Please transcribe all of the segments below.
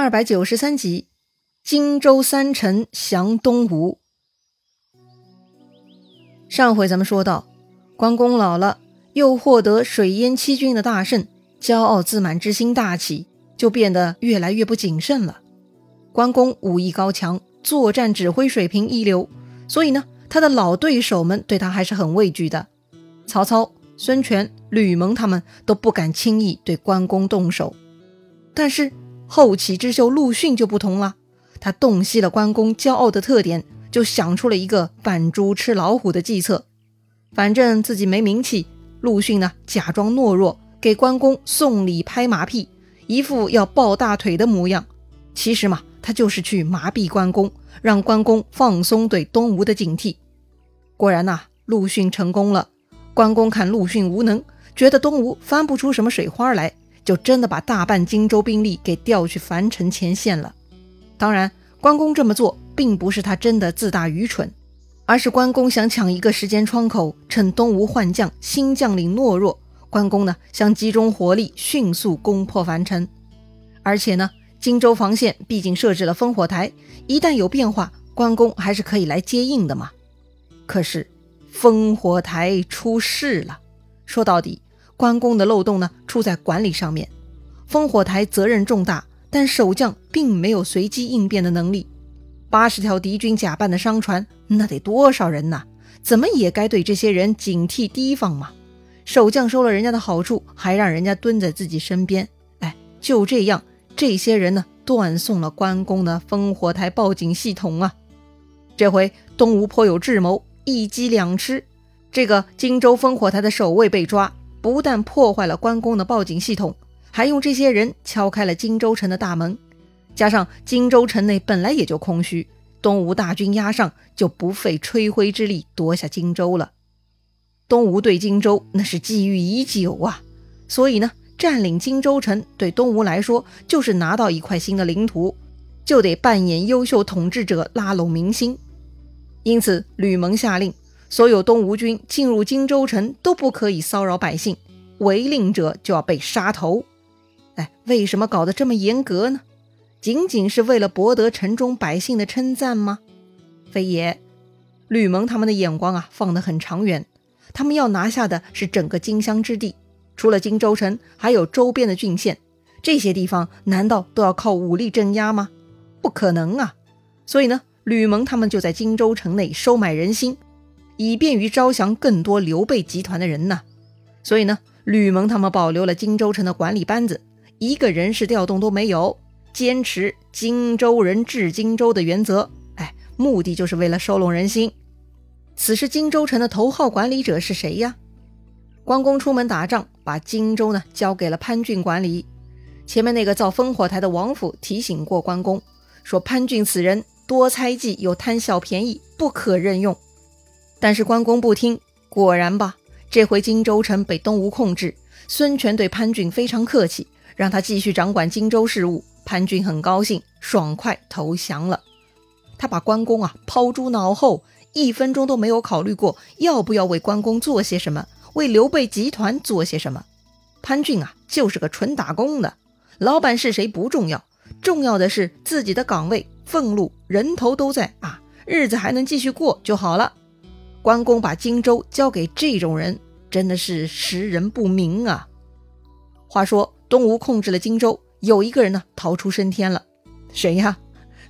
二百九十三集，荆州三臣降东吴。上回咱们说到，关公老了，又获得水淹七军的大胜，骄傲自满之心大起，就变得越来越不谨慎了。关公武艺高强，作战指挥水平一流，所以呢，他的老对手们对他还是很畏惧的。曹操、孙权、吕蒙他们都不敢轻易对关公动手，但是。后起之秀陆逊就不同了，他洞悉了关公骄傲的特点，就想出了一个扮猪吃老虎的计策。反正自己没名气，陆逊呢假装懦弱，给关公送礼拍马屁，一副要抱大腿的模样。其实嘛，他就是去麻痹关公，让关公放松对东吴的警惕。果然呐，陆逊成功了。关公看陆逊无能，觉得东吴翻不出什么水花来。就真的把大半荆州兵力给调去樊城前线了。当然，关公这么做并不是他真的自大愚蠢，而是关公想抢一个时间窗口，趁东吴换将、新将领懦弱，关公呢想集中火力迅速攻破樊城。而且呢，荆州防线毕竟设置了烽火台，一旦有变化，关公还是可以来接应的嘛。可是，烽火台出事了。说到底。关公的漏洞呢，出在管理上面。烽火台责任重大，但守将并没有随机应变的能力。八十条敌军假扮的商船，那得多少人呐？怎么也该对这些人警惕提防嘛。守将收了人家的好处，还让人家蹲在自己身边。哎，就这样，这些人呢，断送了关公的烽火台报警系统啊。这回东吴颇有智谋，一击两吃。这个荆州烽火台的守卫被抓。不但破坏了关公的报警系统，还用这些人敲开了荆州城的大门。加上荆州城内本来也就空虚，东吴大军压上，就不费吹灰之力夺下荆州了。东吴对荆州那是觊觎已久啊，所以呢，占领荆州城对东吴来说就是拿到一块新的领土，就得扮演优秀统治者，拉拢民心。因此，吕蒙下令。所有东吴军进入荆州城都不可以骚扰百姓，违令者就要被杀头。哎，为什么搞得这么严格呢？仅仅是为了博得城中百姓的称赞吗？非也。吕蒙他们的眼光啊，放得很长远。他们要拿下的是整个荆襄之地，除了荆州城，还有周边的郡县。这些地方难道都要靠武力镇压吗？不可能啊！所以呢，吕蒙他们就在荆州城内收买人心。以便于招降更多刘备集团的人呢，所以呢，吕蒙他们保留了荆州城的管理班子，一个人事调动都没有，坚持荆州人治荆州的原则。哎，目的就是为了收拢人心。此时荆州城的头号管理者是谁呀？关公出门打仗，把荆州呢交给了潘俊管理。前面那个造烽火台的王府提醒过关公，说潘俊此人多猜忌又贪小便宜，不可任用。但是关公不听，果然吧，这回荆州城被东吴控制。孙权对潘俊非常客气，让他继续掌管荆州事务。潘俊很高兴，爽快投降了。他把关公啊抛诸脑后，一分钟都没有考虑过要不要为关公做些什么，为刘备集团做些什么。潘俊啊就是个纯打工的，老板是谁不重要，重要的是自己的岗位、俸禄、人头都在啊，日子还能继续过就好了。关公把荆州交给这种人，真的是识人不明啊！话说东吴控制了荆州，有一个人呢逃出升天了，谁呀？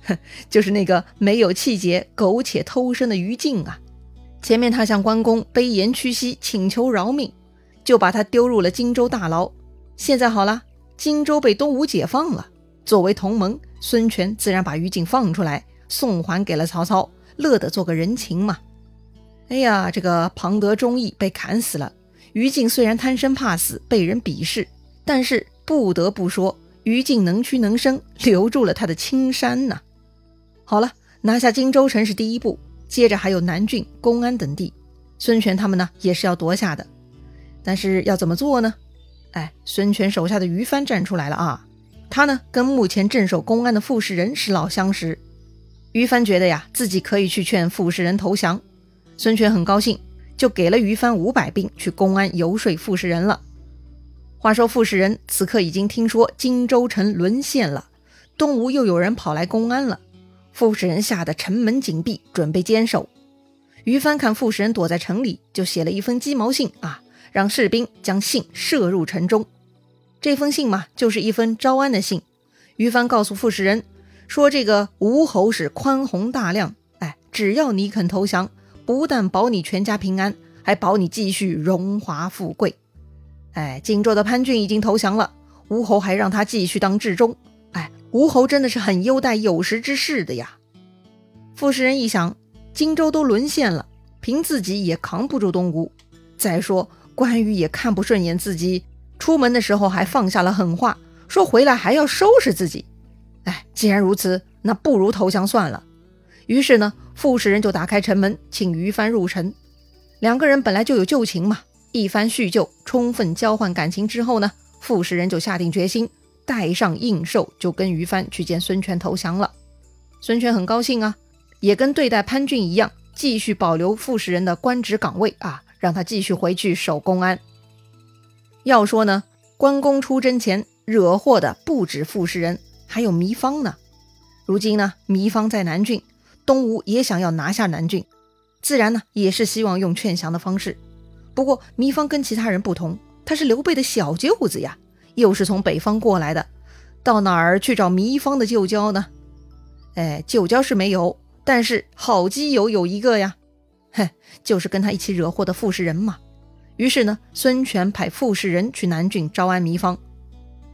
就是那个没有气节、苟且偷生的于禁啊！前面他向关公卑言屈膝，请求饶命，就把他丢入了荆州大牢。现在好了，荆州被东吴解放了，作为同盟，孙权自然把于禁放出来，送还给了曹操，乐得做个人情嘛。哎呀，这个庞德忠义被砍死了。于禁虽然贪生怕死，被人鄙视，但是不得不说，于禁能屈能伸，留住了他的青山呐。好了，拿下荆州城是第一步，接着还有南郡、公安等地，孙权他们呢也是要夺下的。但是要怎么做呢？哎，孙权手下的于翻站出来了啊！他呢跟目前镇守公安的傅士仁是老相识，于翻觉得呀，自己可以去劝傅士仁投降。孙权很高兴，就给了于翻五百兵去公安游说傅士仁了。话说傅士仁此刻已经听说荆州城沦陷了，东吴又有人跑来公安了，傅士仁吓得城门紧闭，准备坚守。于帆看傅士仁躲在城里，就写了一封鸡毛信啊，让士兵将信射入城中。这封信嘛，就是一封招安的信。于帆告诉傅士仁说：“这个吴侯是宽宏大量，哎，只要你肯投降，不但保你全家平安，还保你继续荣华富贵。哎，荆州的潘俊已经投降了，吴侯还让他继续当治中。哎，吴侯真的是很优待有识之士的呀。”傅士仁一想，荆州都沦陷了，凭自己也扛不住东吴。再说关羽也看不顺眼自己，出门的时候还放下了狠话。说回来还要收拾自己，哎，既然如此，那不如投降算了。于是呢，傅士仁就打开城门，请于帆入城。两个人本来就有旧情嘛，一番叙旧，充分交换感情之后呢，傅士仁就下定决心，带上应寿，就跟于帆去见孙权投降了。孙权很高兴啊，也跟对待潘俊一样，继续保留傅士仁的官职岗位啊，让他继续回去守公安。要说呢，关公出征前。惹祸的不止傅士仁，还有糜芳呢。如今呢，糜芳在南郡，东吴也想要拿下南郡，自然呢也是希望用劝降的方式。不过糜芳跟其他人不同，他是刘备的小舅子呀，又是从北方过来的，到哪儿去找糜芳的旧交呢？哎，旧交是没有，但是好基友有一个呀，嘿，就是跟他一起惹祸的傅士仁嘛。于是呢，孙权派傅士仁去南郡招安糜芳。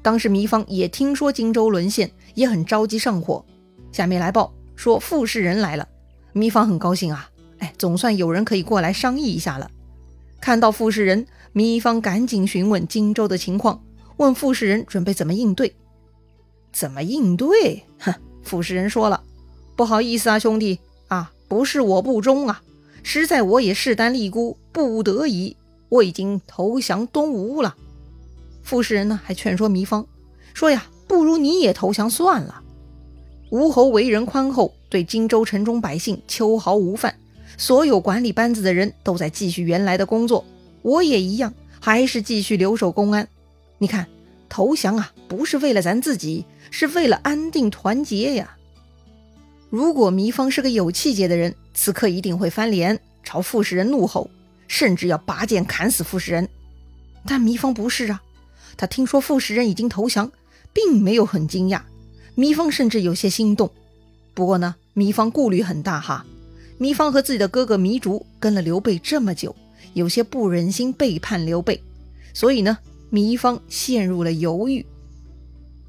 当时糜芳也听说荆州沦陷，也很着急上火。下面来报说傅士仁来了，糜芳很高兴啊，哎，总算有人可以过来商议一下了。看到傅士仁，糜芳赶紧询问荆州的情况，问傅士仁准备怎么应对。怎么应对？哼，傅士仁说了，不好意思啊，兄弟啊，不是我不忠啊，实在我也势单力孤，不得已，我已经投降东吴了。傅士仁呢，还劝说糜芳说：“呀，不如你也投降算了。吴侯为人宽厚，对荆州城中百姓秋毫无犯，所有管理班子的人都在继续原来的工作，我也一样，还是继续留守公安。你看，投降啊，不是为了咱自己，是为了安定团结呀。如果糜芳是个有气节的人，此刻一定会翻脸，朝傅士仁怒吼，甚至要拔剑砍死傅士仁。但糜芳不是啊。”他听说傅士仁已经投降，并没有很惊讶。糜芳甚至有些心动。不过呢，糜芳顾虑很大哈。糜芳和自己的哥哥糜竺跟了刘备这么久，有些不忍心背叛刘备，所以呢，糜芳陷入了犹豫。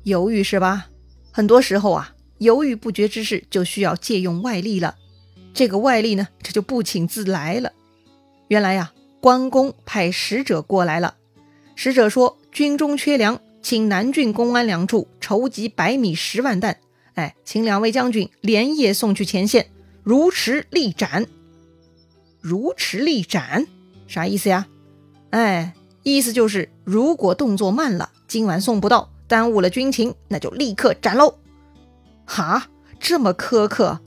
犹豫是吧？很多时候啊，犹豫不决之事就需要借用外力了。这个外力呢，这就不请自来了。原来呀，关公派使者过来了。使者说。军中缺粮，请南郡公安两处筹集白米十万担。哎，请两位将军连夜送去前线，如迟立斩。如迟立斩，啥意思呀？哎，意思就是如果动作慢了，今晚送不到，耽误了军情，那就立刻斩喽。哈，这么苛刻，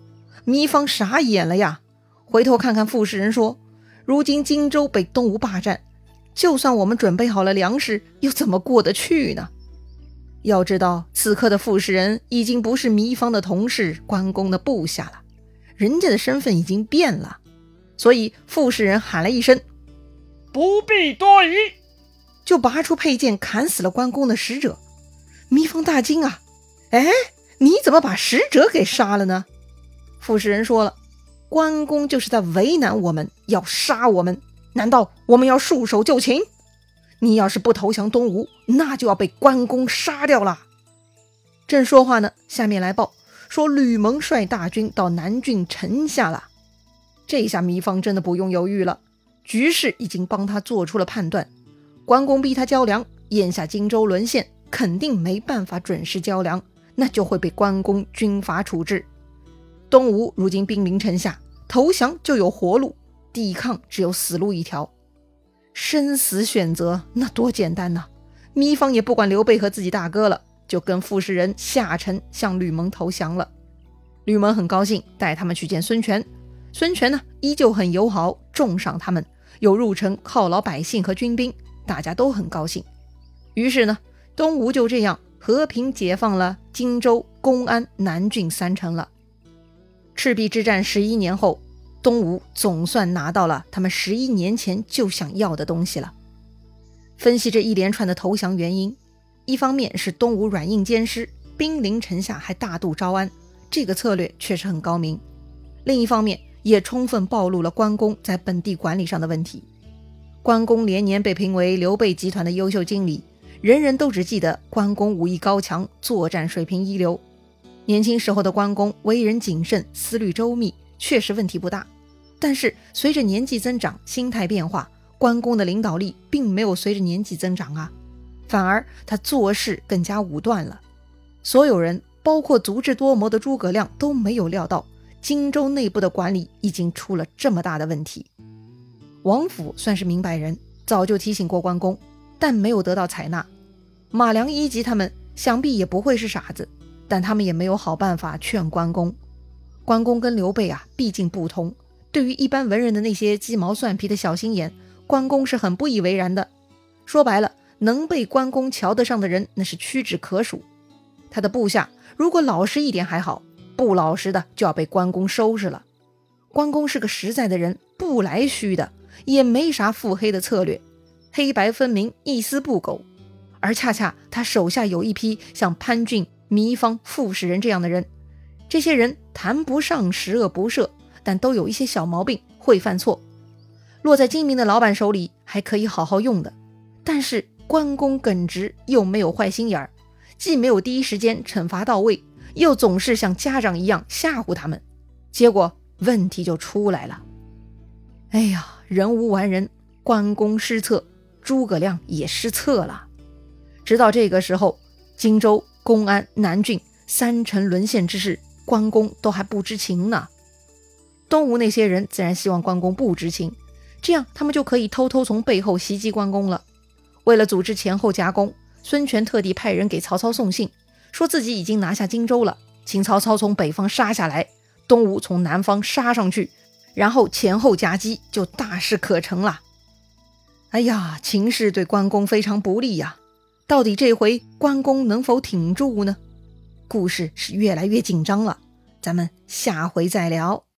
糜芳傻眼了呀。回头看看傅士仁，说：如今荆州被东吴霸占。就算我们准备好了粮食，又怎么过得去呢？要知道，此刻的傅士仁已经不是糜芳的同事、关公的部下了，人家的身份已经变了。所以，傅士仁喊了一声：“不必多疑！”就拔出佩剑砍死了关公的使者。糜芳大惊啊！哎，你怎么把使者给杀了呢？傅士仁说了：“关公就是在为难我们，要杀我们。”难道我们要束手就擒？你要是不投降东吴，那就要被关公杀掉了。正说话呢，下面来报说吕蒙率大军到南郡城下了。这下糜芳真的不用犹豫了，局势已经帮他做出了判断。关公逼他交粮，眼下荆州沦陷，肯定没办法准时交粮，那就会被关公军法处置。东吴如今兵临城下，投降就有活路。抵抗只有死路一条，生死选择那多简单呐！糜芳也不管刘备和自己大哥了，就跟傅士仁下城向吕蒙投降了。吕蒙很高兴，带他们去见孙权。孙权呢，依旧很友好，重赏他们，又入城犒劳百姓和军兵，大家都很高兴。于是呢，东吴就这样和平解放了荆州、公安、南郡三城了。赤壁之战十一年后，东吴总算拿到了他们十一年前就想要的东西了。分析这一连串的投降原因，一方面是东吴软硬兼施，兵临城下还大度招安，这个策略确实很高明；另一方面，也充分暴露了关公在本地管理上的问题。关公连年被评为刘备集团的优秀经理，人人都只记得关公武艺高强，作战水平一流。年轻时候的关公为人谨慎，思虑周密，确实问题不大。但是随着年纪增长，心态变化，关公的领导力并没有随着年纪增长啊，反而他做事更加武断了。所有人，包括足智多谋的诸葛亮，都没有料到荆州内部的管理已经出了这么大的问题。王府算是明白人，早就提醒过关公，但没有得到采纳。马良一级他们想必也不会是傻子，但他们也没有好办法劝关公。关公跟刘备啊，毕竟不同。对于一般文人的那些鸡毛蒜皮的小心眼，关公是很不以为然的。说白了，能被关公瞧得上的人，那是屈指可数。他的部下如果老实一点还好，不老实的就要被关公收拾了。关公是个实在的人，不来虚的。也没啥腹黑的策略，黑白分明，一丝不苟。而恰恰他手下有一批像潘俊、糜芳、傅士仁这样的人，这些人谈不上十恶不赦，但都有一些小毛病，会犯错。落在精明的老板手里还可以好好用的，但是关公耿直又没有坏心眼儿，既没有第一时间惩罚到位，又总是像家长一样吓唬他们，结果问题就出来了。哎呀！人无完人，关公失策，诸葛亮也失策了。直到这个时候，荆州、公安、南郡三城沦陷之事，关公都还不知情呢。东吴那些人自然希望关公不知情，这样他们就可以偷偷从背后袭击关公了。为了组织前后夹攻，孙权特地派人给曹操送信，说自己已经拿下荆州了，请曹操从北方杀下来，东吴从南方杀上去。然后前后夹击，就大事可成了。哎呀，情势对关公非常不利呀！到底这回关公能否挺住呢？故事是越来越紧张了，咱们下回再聊。